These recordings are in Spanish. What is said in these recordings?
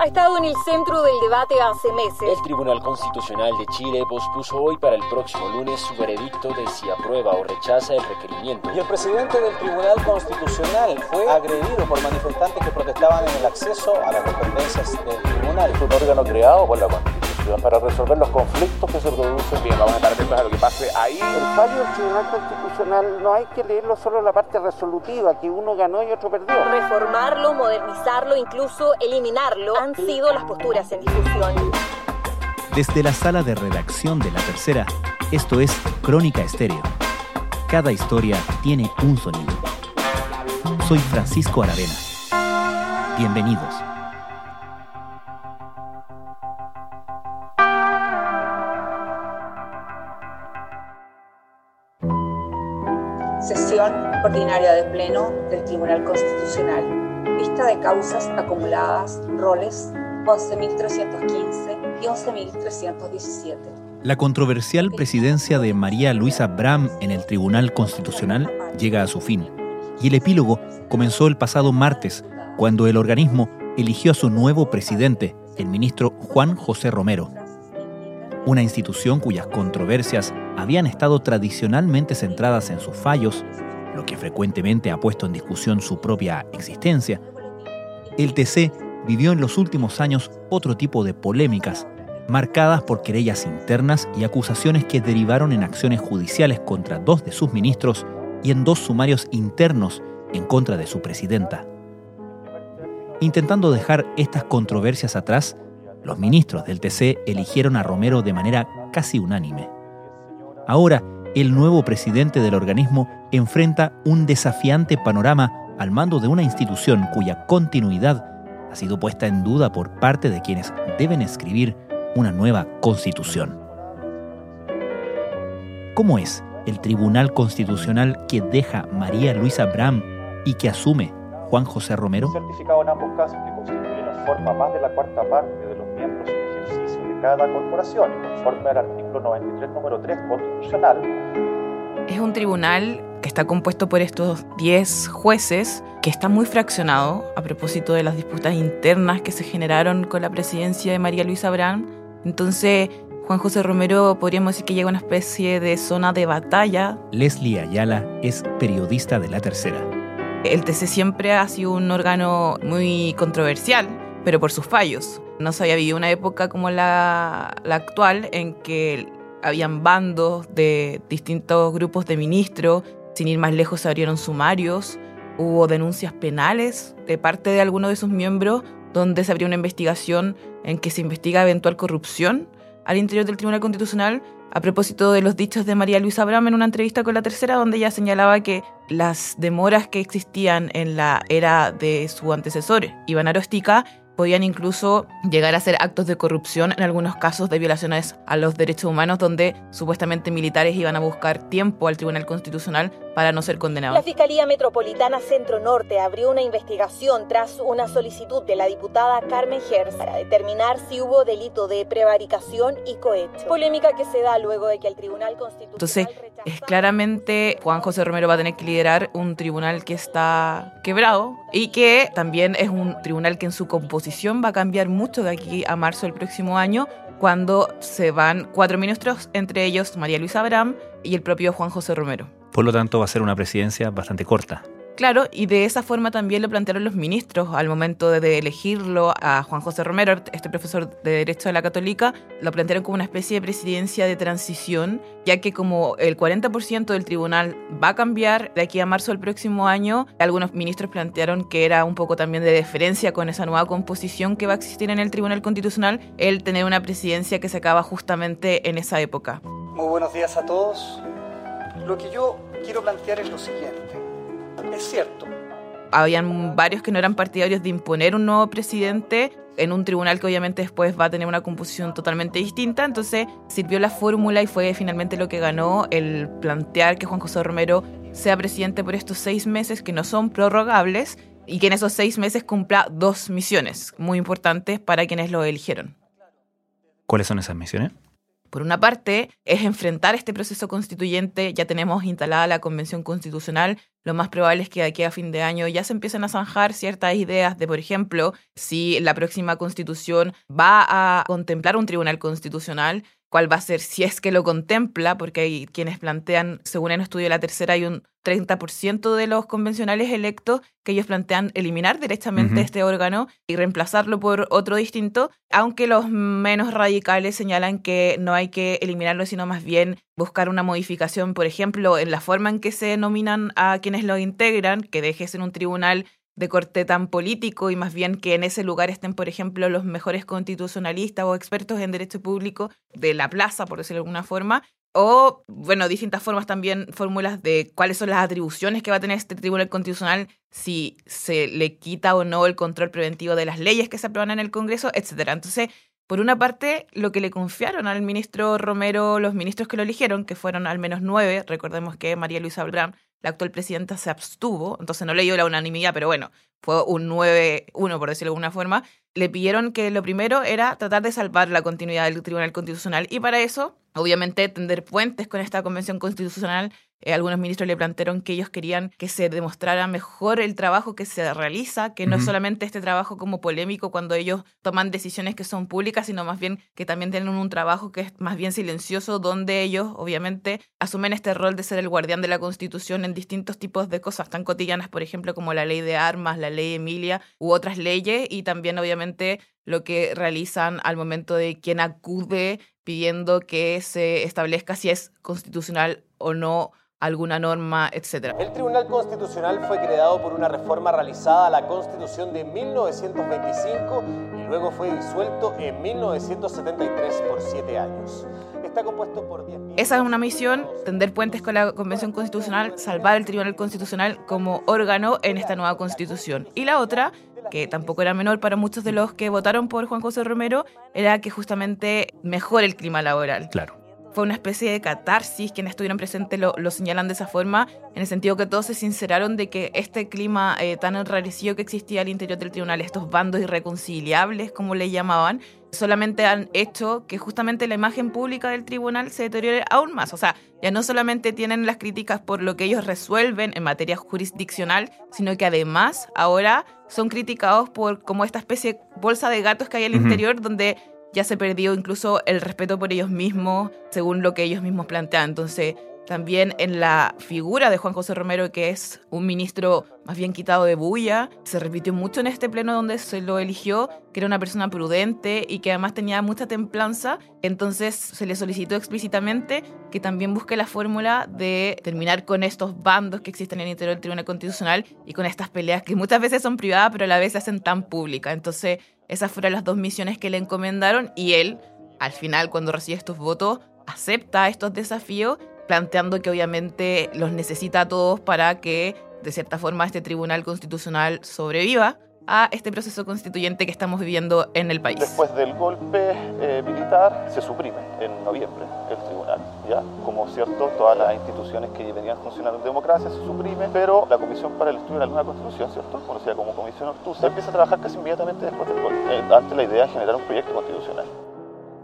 ha estado en el centro del debate hace meses. El Tribunal Constitucional de Chile pospuso hoy para el próximo lunes su veredicto de si aprueba o rechaza el requerimiento. Y el presidente del Tribunal Constitucional fue agredido por manifestantes que protestaban en el acceso a las dependencias del tribunal. Es un órgano creado por la Constitución para resolver los conflictos que se producen. Bien, vamos a estar atentos a lo que pase ahí. El fallo del Tribunal Constitucional no hay que leerlo solo la parte resolutiva, que uno ganó y otro perdió. Reformarlo, modernizarlo, incluso eliminarlo han sido las posturas en discusión. Desde la sala de redacción de La Tercera, esto es Crónica Estéreo. Cada historia tiene un sonido. Soy Francisco Aravena. Bienvenidos. Ordinaria de pleno del Tribunal Constitucional. Lista de causas acumuladas, roles 11.315 y 11.317. La controversial presidencia de María Luisa Bram en el Tribunal Constitucional llega a su fin y el epílogo comenzó el pasado martes cuando el organismo eligió a su nuevo presidente, el ministro Juan José Romero. Una institución cuyas controversias habían estado tradicionalmente centradas en sus fallos, lo que frecuentemente ha puesto en discusión su propia existencia, el TC vivió en los últimos años otro tipo de polémicas, marcadas por querellas internas y acusaciones que derivaron en acciones judiciales contra dos de sus ministros y en dos sumarios internos en contra de su presidenta. Intentando dejar estas controversias atrás, los ministros del TC eligieron a Romero de manera casi unánime. Ahora, el nuevo presidente del organismo enfrenta un desafiante panorama al mando de una institución cuya continuidad ha sido puesta en duda por parte de quienes deben escribir una nueva constitución. ¿Cómo es el Tribunal Constitucional que deja María Luisa Bram y que asume Juan José Romero? Certificado en ambos casos forma más de la cuarta parte de los miembros cada corporación y conforme al artículo 93, número 3 constitucional. Es un tribunal que está compuesto por estos 10 jueces, que está muy fraccionado a propósito de las disputas internas que se generaron con la presidencia de María Luisa Brand. Entonces, Juan José Romero podríamos decir que llega a una especie de zona de batalla. Leslie Ayala es periodista de La Tercera. El TC siempre ha sido un órgano muy controversial, pero por sus fallos. No se había vivido una época como la, actual en que habían bandos de distintos grupos de ministros. Sin ir más lejos, se abrieron sumarios, hubo denuncias penales de parte de algunos de sus miembros, donde se abrió una investigación en que se investiga eventual corrupción al interior del Tribunal Constitucional. A propósito de los dichos de María Luisa Abraham en una entrevista con la tercera, donde ella señalaba que las demoras que existían en la era de su antecesor, Iván Arostica, podían incluso llegar a ser actos de corrupción en algunos casos de violaciones a los derechos humanos donde supuestamente militares iban a buscar tiempo al Tribunal Constitucional para no ser condenados. La Fiscalía Metropolitana Centro Norte abrió una investigación tras una solicitud de la diputada Carmen Gers para determinar si hubo delito de prevaricación y cohecho. Polémica que se da luego de que el Tribunal Constitucional Entonces, es claramente Juan José Romero va a tener que liderar un tribunal que está quebrado y que también es un tribunal que en su composición va a cambiar mucho de aquí a marzo del próximo año, cuando se van cuatro ministros, entre ellos María Luisa Abraham y el propio Juan José Romero. Por lo tanto, va a ser una presidencia bastante corta. Claro, y de esa forma también lo plantearon los ministros al momento de elegirlo a Juan José Romero, este profesor de Derecho de la Católica, lo plantearon como una especie de presidencia de transición, ya que como el 40% del tribunal va a cambiar de aquí a marzo del próximo año, algunos ministros plantearon que era un poco también de deferencia con esa nueva composición que va a existir en el Tribunal Constitucional, el tener una presidencia que se acaba justamente en esa época. Muy buenos días a todos. Lo que yo quiero plantear es lo siguiente. Es cierto. Habían varios que no eran partidarios de imponer un nuevo presidente en un tribunal que obviamente después va a tener una composición totalmente distinta, entonces sirvió la fórmula y fue finalmente lo que ganó el plantear que Juan José Romero sea presidente por estos seis meses que no son prorrogables y que en esos seis meses cumpla dos misiones muy importantes para quienes lo eligieron. ¿Cuáles son esas misiones? Por una parte, es enfrentar este proceso constituyente, ya tenemos instalada la Convención Constitucional, lo más probable es que de aquí a fin de año ya se empiecen a zanjar ciertas ideas de, por ejemplo, si la próxima constitución va a contemplar un tribunal constitucional, cuál va a ser si es que lo contempla, porque hay quienes plantean, según el estudio de la tercera, hay un 30% de los convencionales electos que ellos plantean eliminar directamente este órgano y reemplazarlo por otro distinto, aunque los menos radicales señalan que no hay que eliminarlo, sino más bien buscar una modificación, por ejemplo, en la forma en que se nominan a quienes lo integran, que deje ser un tribunal de corte tan político y más bien que en ese lugar estén, por ejemplo, los mejores constitucionalistas o expertos en derecho público de la plaza, por decirlo de alguna forma, o, bueno, distintas formas también, fórmulas de cuáles son las atribuciones que va a tener este Tribunal Constitucional, si se le quita o no el control preventivo de las leyes que se aprueban en el Congreso, etcétera. Entonces, por una parte, lo que le confiaron al ministro Romero, los ministros que lo eligieron, que fueron al menos nueve, recordemos que María Luisa Abraham, la actual presidenta, se abstuvo, entonces no le dio la unanimidad, pero bueno, fue un 9-1, por decirlo de alguna forma, le pidieron que lo primero era tratar de salvar la continuidad del Tribunal Constitucional y para eso, obviamente, tender puentes con esta Convención Constitucional. Eh, algunos ministros le plantearon que ellos querían que se demostrara mejor el trabajo que se realiza, que no solamente este trabajo como polémico cuando ellos toman decisiones que son públicas, sino más bien que también tienen un trabajo que es más bien silencioso, donde ellos obviamente asumen este rol de ser el guardián de la Constitución en distintos tipos de cosas tan cotidianas, por ejemplo, como la ley de armas, la ley Emilia u otras leyes, y también obviamente lo que realizan al momento de quien acude pidiendo que se establezca si es constitucional o no alguna norma, etc. El Tribunal Constitucional fue creado por una reforma realizada a la Constitución de 1925 y luego fue disuelto en 1973 por siete años. Está compuesto por 10 Esa es una misión, tender puentes con la Convención Constitucional, salvar el Tribunal Constitucional como órgano en esta nueva Constitución. Y la otra que tampoco era menor para muchos de los que votaron por Juan José Romero, era que justamente mejore el clima laboral. Claro. Fue una especie de catarsis, quienes estuvieron presentes lo, lo señalan de esa forma, en el sentido que todos se sinceraron de que este clima eh, tan enrarecido que existía al interior del tribunal, estos bandos irreconciliables, como le llamaban, solamente han hecho que justamente la imagen pública del tribunal se deteriore aún más. O sea, ya no solamente tienen las críticas por lo que ellos resuelven en materia jurisdiccional, sino que además ahora son criticados por como esta especie de bolsa de gatos que hay al interior donde ya se perdió incluso el respeto por ellos mismos, según lo que ellos mismos plantean. Entonces, también en la figura de Juan José Romero, que es un ministro más bien quitado de bulla, se repitió mucho en este pleno donde se lo eligió, que era una persona prudente y que además tenía mucha templanza. Entonces se le solicitó explícitamente que también busque la fórmula de terminar con estos bandos que existen en el interior del Tribunal Constitucional y con estas peleas que muchas veces son privadas, pero a la vez se hacen tan públicas. Entonces esas fueron las dos misiones que le encomendaron y él, al final, cuando recibe estos votos, acepta estos desafíos planteando que obviamente los necesita a todos para que, de cierta forma, este Tribunal Constitucional sobreviva a este proceso constituyente que estamos viviendo en el país. Después del golpe eh, militar se suprime en noviembre el tribunal, ¿ya? Como cierto, todas las instituciones que venían funcionando en democracia se suprime, pero la Comisión para el Estudio de la Nueva Constitución, ¿cierto? Conocida como Comisión Ortuza, empieza a trabajar casi inmediatamente después del golpe. Eh, antes la idea es generar un proyecto constitucional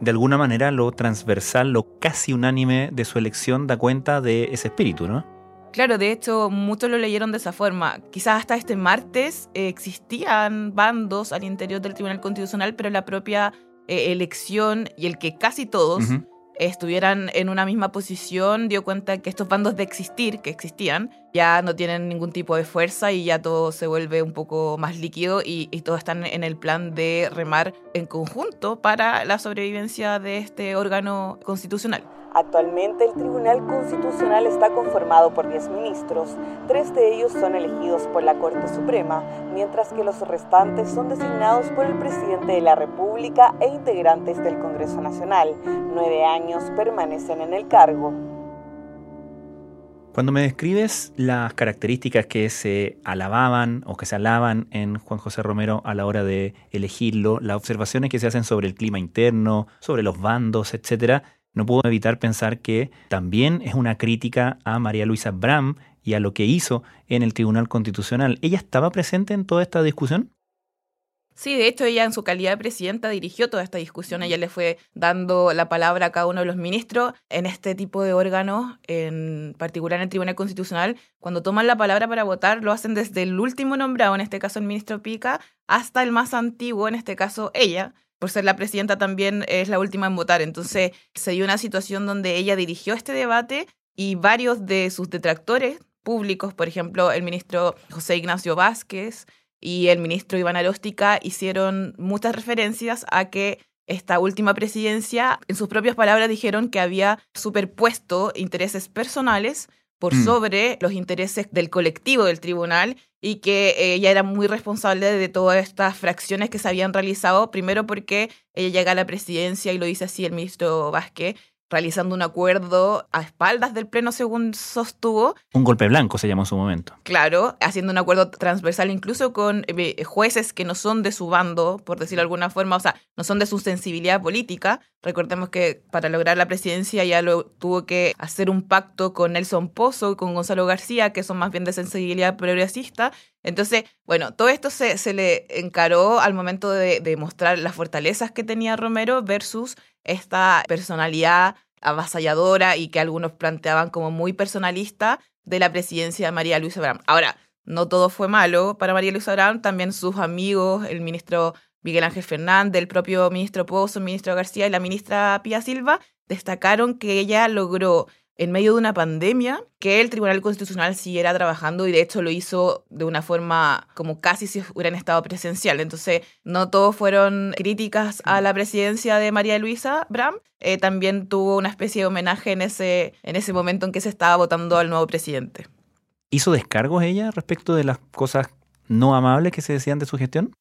de alguna manera lo transversal, lo casi unánime de su elección da cuenta de ese espíritu, ¿no? Claro, de hecho, muchos lo leyeron de esa forma. Quizás hasta este martes eh, existían bandos al interior del Tribunal Constitucional, pero la propia eh, elección y el que casi todos estuvieran en una misma posición dio cuenta que estos bandos de existir, que existían, ya no tienen ningún tipo de fuerza y ya todo se vuelve un poco más líquido y, y todos están en el plan de remar en conjunto para la sobrevivencia de este órgano constitucional. Actualmente el Tribunal Constitucional está conformado por 10 ministros, tres de ellos son elegidos por la Corte Suprema, mientras que los restantes son designados por el presidente de la República e integrantes del Congreso Nacional. Nueve años permanecen en el cargo. Cuando me describes las características que se alababan o que se alaban en Juan José Romero a la hora de elegirlo, las observaciones que se hacen sobre el clima interno, sobre los bandos, etcétera, no puedo evitar pensar que también es una crítica a María Luisa Bram y a lo que hizo en el Tribunal Constitucional. ¿Ella estaba presente en toda esta discusión? Sí, de hecho ella en su calidad de presidenta dirigió toda esta discusión, ella le fue dando la palabra a cada uno de los ministros en este tipo de órganos, en particular en el Tribunal Constitucional, cuando toman la palabra para votar lo hacen desde el último nombrado, en este caso el ministro Pica, hasta el más antiguo, en este caso ella, por ser la presidenta también es la última en votar, entonces se dio una situación donde ella dirigió este debate y varios de sus detractores públicos, por ejemplo el ministro José Ignacio Vázquez, y el ministro Iván Aróstica hicieron muchas referencias a que esta última presidencia, en sus propias palabras, dijeron que había superpuesto intereses personales por mm. sobre los intereses del colectivo del tribunal y que ella era muy responsable de todas estas fracciones que se habían realizado, primero porque ella llega a la presidencia y lo dice así el ministro Vázquez, realizando un acuerdo a espaldas del Pleno, según sostuvo. Un golpe blanco se llamó en su momento. Claro, haciendo un acuerdo transversal incluso con eh, jueces que no son de su bando, por decirlo de alguna forma, o sea, no son de su sensibilidad política. Recordemos que para lograr la presidencia ya lo, tuvo que hacer un pacto con Nelson Pozo y con Gonzalo García, que son más bien de sensibilidad progresista. Entonces, bueno, todo esto se, se le encaró al momento de, de mostrar las fortalezas que tenía Romero versus esta personalidad avasalladora y que algunos planteaban como muy personalista de la presidencia de María Luisa Abraham. Ahora, no todo fue malo para María Luisa Abraham, también sus amigos, el ministro Miguel Ángel Fernández, el propio ministro Pozo, el ministro García y la ministra Pía Silva destacaron que ella logró en medio de una pandemia que el Tribunal Constitucional siguiera trabajando y de hecho lo hizo de una forma como casi si hubieran estado presencial. Entonces, no todos fueron críticas a la presidencia de María Luisa Bram. Eh, también tuvo una especie de homenaje en ese, en ese momento en que se estaba votando al nuevo presidente. ¿Hizo descargos ella respecto de las cosas no amables que se decían de su gestión?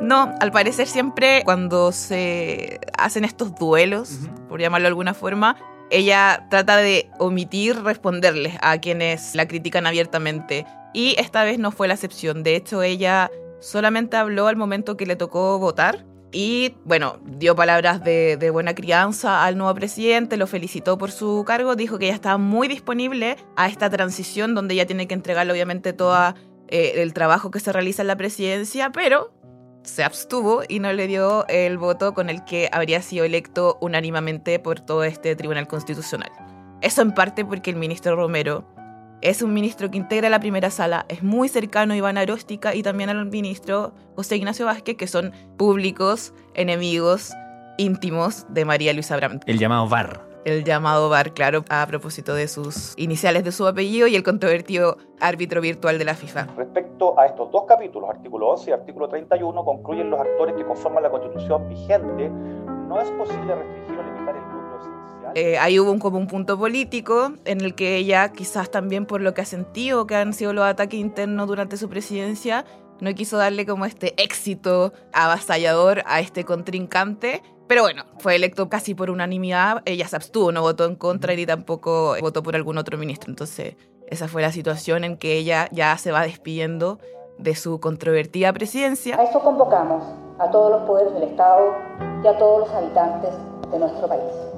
No, al parecer siempre cuando se hacen estos duelos, por llamarlo de alguna forma, ella trata de omitir responderles a quienes la critican abiertamente. Y esta vez no fue la excepción. De hecho, ella solamente habló al momento que le tocó votar. Y bueno, dio palabras de, buena crianza al nuevo presidente, lo felicitó por su cargo, dijo que ella estaba muy disponible a esta transición donde ella tiene que entregarle obviamente todo eh, el trabajo que se realiza en la presidencia, pero se abstuvo y no le dio el voto con el que habría sido electo unánimemente por todo este Tribunal Constitucional. Eso en parte porque el ministro Romero es un ministro que integra la primera sala, es muy cercano a Iván Aróstica y también al ministro José Ignacio Vázquez, que son públicos enemigos íntimos de María Luisa Brandt. El llamado VAR el llamado VAR, claro, a propósito de sus iniciales de su apellido y el controvertido árbitro virtual de la FIFA. Respecto a estos dos capítulos, artículo 11 y artículo 31, concluyen los actores que conforman la constitución vigente. No es posible restringir o limitar el. Eh, ahí hubo un, como un punto político en el que ella, quizás también por lo que ha sentido que han sido los ataques internos durante su presidencia, no quiso darle como este éxito avasallador a este contrincante pero bueno, fue electo casi por unanimidad. Ella se abstuvo, no votó en contra ni tampoco votó por algún otro ministro. Entonces, esa fue la situación en que ella ya se va despidiendo de su controvertida presidencia. A eso convocamos a todos los poderes del Estado y a todos los habitantes de nuestro país.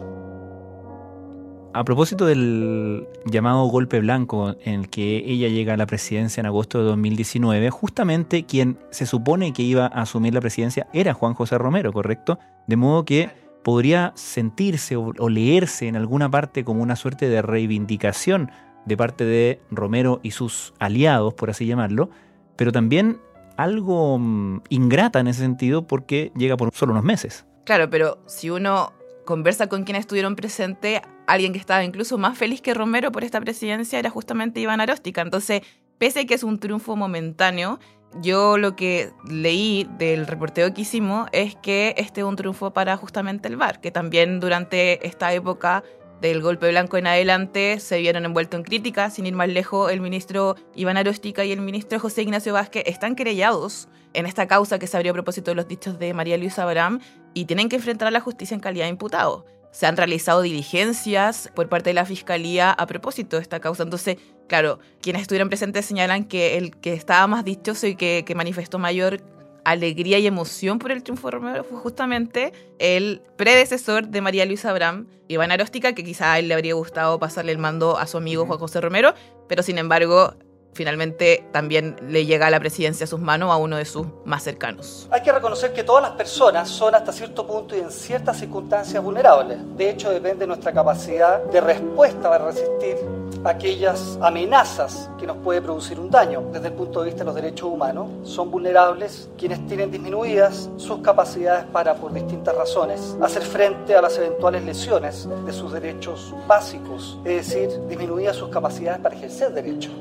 A propósito del llamado golpe blanco en el que ella llega a la presidencia en agosto de 2019, justamente quien se supone que iba a asumir la presidencia era Juan José Romero, ¿correcto? De modo que podría sentirse o, leerse en alguna parte como una suerte de reivindicación de parte de Romero y sus aliados, por así llamarlo, pero también algo mm, ingrata en ese sentido porque llega por solo unos meses. Claro, pero si uno conversa con quienes estuvieron presentes, alguien que estaba incluso más feliz que Romero por esta presidencia era justamente Iván Aróstica. Entonces, pese a que es un triunfo momentáneo, yo lo que leí del reporteo que hicimos es que este es un triunfo para justamente el VAR, que también durante esta época del golpe blanco en adelante se vieron envueltos en críticas. Sin ir más lejos, el ministro Iván Aróstica y el ministro José Ignacio Vázquez están querellados en esta causa que se abrió a propósito de los dichos de María Luisa Abraham y tienen que enfrentar a la justicia en calidad de imputado. Se han realizado diligencias por parte de la fiscalía a propósito de esta causa. Entonces, claro, quienes estuvieron presentes señalan que el que estaba más dichoso y que, que manifestó mayor alegría y emoción por el triunfo de Romero fue justamente el predecesor de María Luisa Abraham, Iván Aróstica, que quizá a él le habría gustado pasarle el mando a su amigo Juan José Romero, pero sin embargo finalmente también le llega a la presidencia a sus manos a uno de sus más cercanos. Hay que reconocer que todas las personas son hasta cierto punto y en ciertas circunstancias vulnerables. De hecho, depende de nuestra capacidad de respuesta para resistir aquellas amenazas que nos puede producir un daño. Desde el punto de vista de los derechos humanos, son vulnerables quienes tienen disminuidas sus capacidades para, por distintas razones, hacer frente a las eventuales lesiones de sus derechos básicos, es decir, disminuidas sus capacidades para ejercer derechos.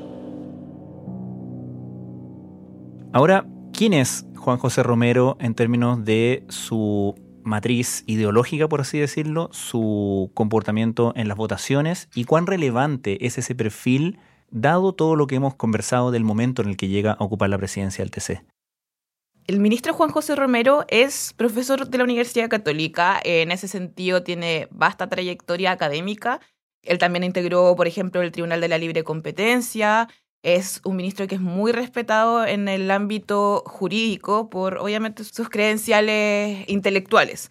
Ahora, ¿quién es Juan José Romero en términos de su matriz ideológica, por así decirlo, su comportamiento en las votaciones y cuán relevante es ese perfil dado todo lo que hemos conversado del momento en el que llega a ocupar la presidencia del TC. El ministro Juan José Romero es profesor de la Universidad Católica, en ese sentido tiene vasta trayectoria académica. Él también integró, por ejemplo, el Tribunal de la Libre Competencia, es un ministro que es muy respetado en el ámbito jurídico por, obviamente, sus credenciales intelectuales.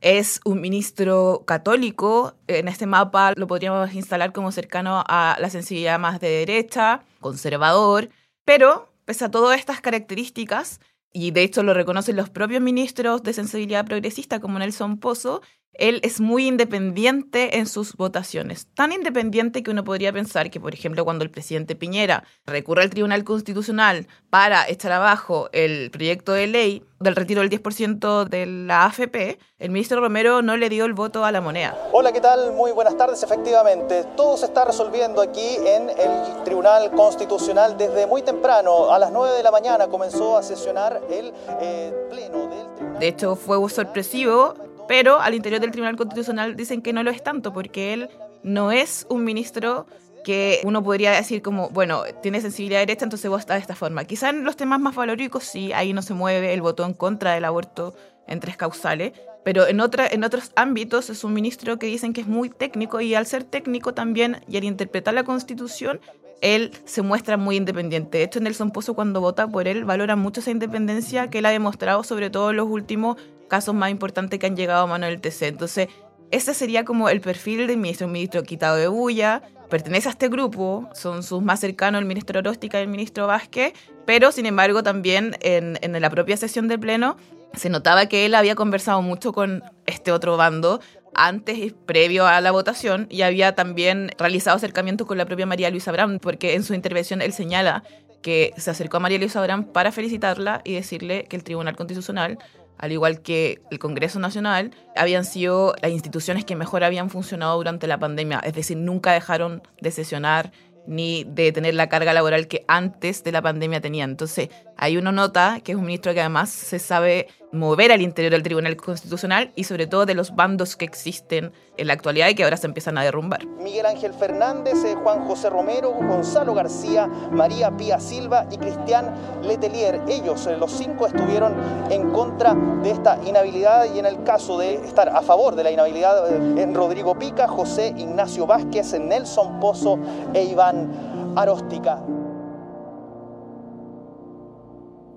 Es un ministro católico, en este mapa lo podríamos instalar como cercano a la sensibilidad más de derecha, conservador, pero pese a todas estas características, y de hecho lo reconocen los propios ministros de sensibilidad progresista como Nelson Pozo, él es muy independiente en sus votaciones. Tan independiente que uno podría pensar que, por ejemplo, cuando el presidente Piñera recurre al Tribunal Constitucional para echar abajo el proyecto de ley del retiro del 10% de la AFP, el ministro Romero no le dio el voto a la moneda. Hola, ¿qué tal? Muy buenas tardes. Efectivamente, todo se está resolviendo aquí en el Tribunal Constitucional desde muy temprano. A las 9 de la mañana comenzó a sesionar el eh, pleno del Tribunal. De hecho, fue sorpresivo pero al interior del Tribunal Constitucional dicen que no lo es tanto, porque él no es un ministro que uno podría decir como, bueno, tiene sensibilidad derecha, entonces vota de esta forma. Quizá en los temas más valóricos sí, ahí no se mueve el voto en contra del aborto en tres causales, pero en, otra, en otros ámbitos es un ministro que dicen que es muy técnico y al ser técnico también y al interpretar la Constitución, él se muestra muy independiente. De hecho, Nelson Pozo cuando vota por él valora mucho esa independencia que él ha demostrado, sobre todo en los últimos casos más importantes que han llegado a mano del TC. Entonces, ese sería como el perfil del ministro, un ministro quitado de bulla, pertenece a este grupo, son sus más cercanos el ministro Oróstica y el ministro Vázquez, pero sin embargo también en, en la propia sesión del Pleno se notaba que él había conversado mucho con este otro bando antes y previo a la votación y había también realizado acercamientos con la propia María Luisa Abraham, porque en su intervención él señala que se acercó a María Luisa Abraham para felicitarla y decirle que el Tribunal Constitucional al igual que el Congreso Nacional, habían sido las instituciones que mejor habían funcionado durante la pandemia, es decir, nunca dejaron de sesionar ni de tener la carga laboral que antes de la pandemia tenían. Entonces, ahí uno nota que es un ministro que además se sabe mover al interior del Tribunal Constitucional y sobre todo de los bandos que existen en la actualidad y que ahora se empiezan a derrumbar. Miguel Ángel Fernández, eh, Juan José Romero, Gonzalo García, María Pía Silva y Cristian Letelier. Ellos, eh, los cinco, estuvieron en contra de esta inhabilidad y en el caso de estar a favor de la inhabilidad eh, en Rodrigo Pica, José Ignacio Vázquez, Nelson Pozo e Iván Aróstica.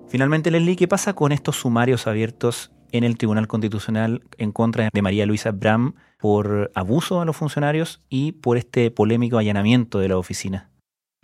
Finalmente, Leslie, ¿qué pasa con estos sumarios abiertos en el Tribunal Constitucional en contra de María Luisa Bram por abuso a los funcionarios y por este polémico allanamiento de la oficina?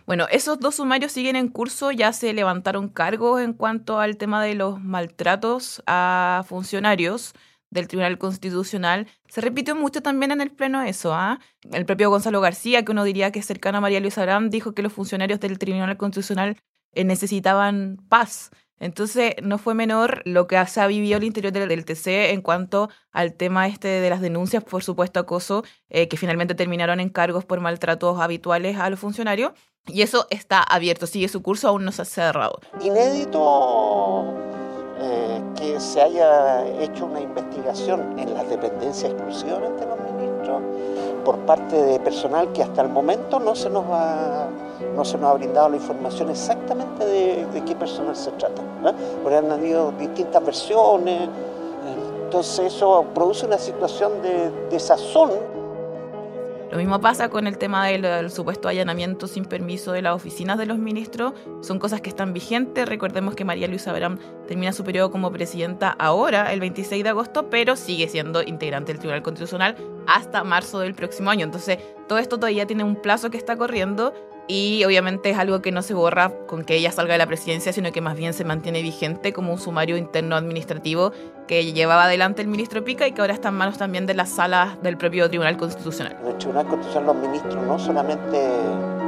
Bueno, esos dos sumarios siguen en curso, ya se levantaron cargos en cuanto al tema de los maltratos a funcionarios del Tribunal Constitucional. Se repitió mucho también en el Pleno eso. ¿ah? El propio Gonzalo García, que uno diría que es cercano a María Luisa Bram, dijo que los funcionarios del Tribunal Constitucional eh, necesitaban paz. Entonces, no fue menor lo que se ha vivido al interior del, TC en cuanto al tema este de las denuncias, por supuesto, acoso, eh, que finalmente terminaron en cargos por maltratos habituales a los funcionarios. Y eso está abierto, sigue su curso, aún no se ha cerrado. Inédito eh, que se haya hecho una investigación en las dependencias exclusivamente de los ministros por parte de personal que hasta el momento no se nos ha, no se nos ha brindado la información exactamente de, qué personal se trata. Porque han habido distintas versiones, entonces eso produce una situación de desazón lo mismo pasa con el tema del, supuesto allanamiento sin permiso de las oficinas de los ministros. Son cosas que están vigentes. Recordemos que María Luisa Abraham termina su periodo como presidenta ahora, el 26 de agosto, pero sigue siendo integrante del Tribunal Constitucional hasta marzo del próximo año. Entonces, todo esto todavía tiene un plazo que está corriendo y obviamente es algo que no se borra con que ella salga de la presidencia, sino que más bien se mantiene vigente como un sumario interno administrativo que llevaba adelante el ministro Pica y que ahora está en manos también de las salas del propio Tribunal Constitucional. En el Tribunal Constitucional los ministros no solamente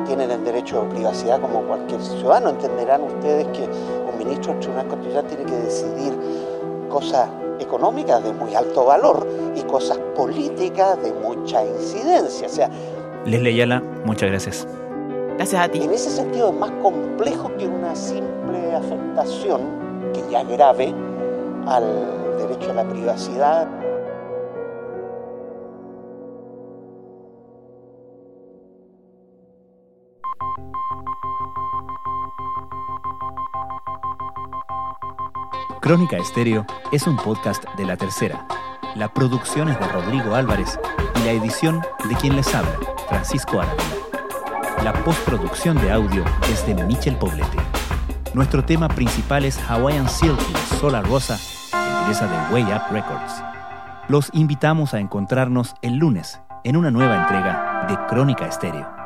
tienen el derecho de privacidad como cualquier ciudadano, entenderán ustedes que un ministro del Tribunal Constitucional tiene que decidir cosas económicas de muy alto valor y cosas políticas de mucha incidencia. O sea, Leslie Ayala, muchas gracias. Gracias a ti. En ese sentido es más complejo que una simple afectación, que ya grave, al derecho a la privacidad. Crónica Estéreo es un podcast de La Tercera. La producción es de Rodrigo Álvarez y la edición de quien les habla, Francisco Aravena. La postproducción de audio es de Michel Poblete. Nuestro tema principal es Hawaiian Silky, Sola Rosa, empresa de Way Up Records. Los invitamos a encontrarnos el lunes en una nueva entrega de Crónica Estéreo.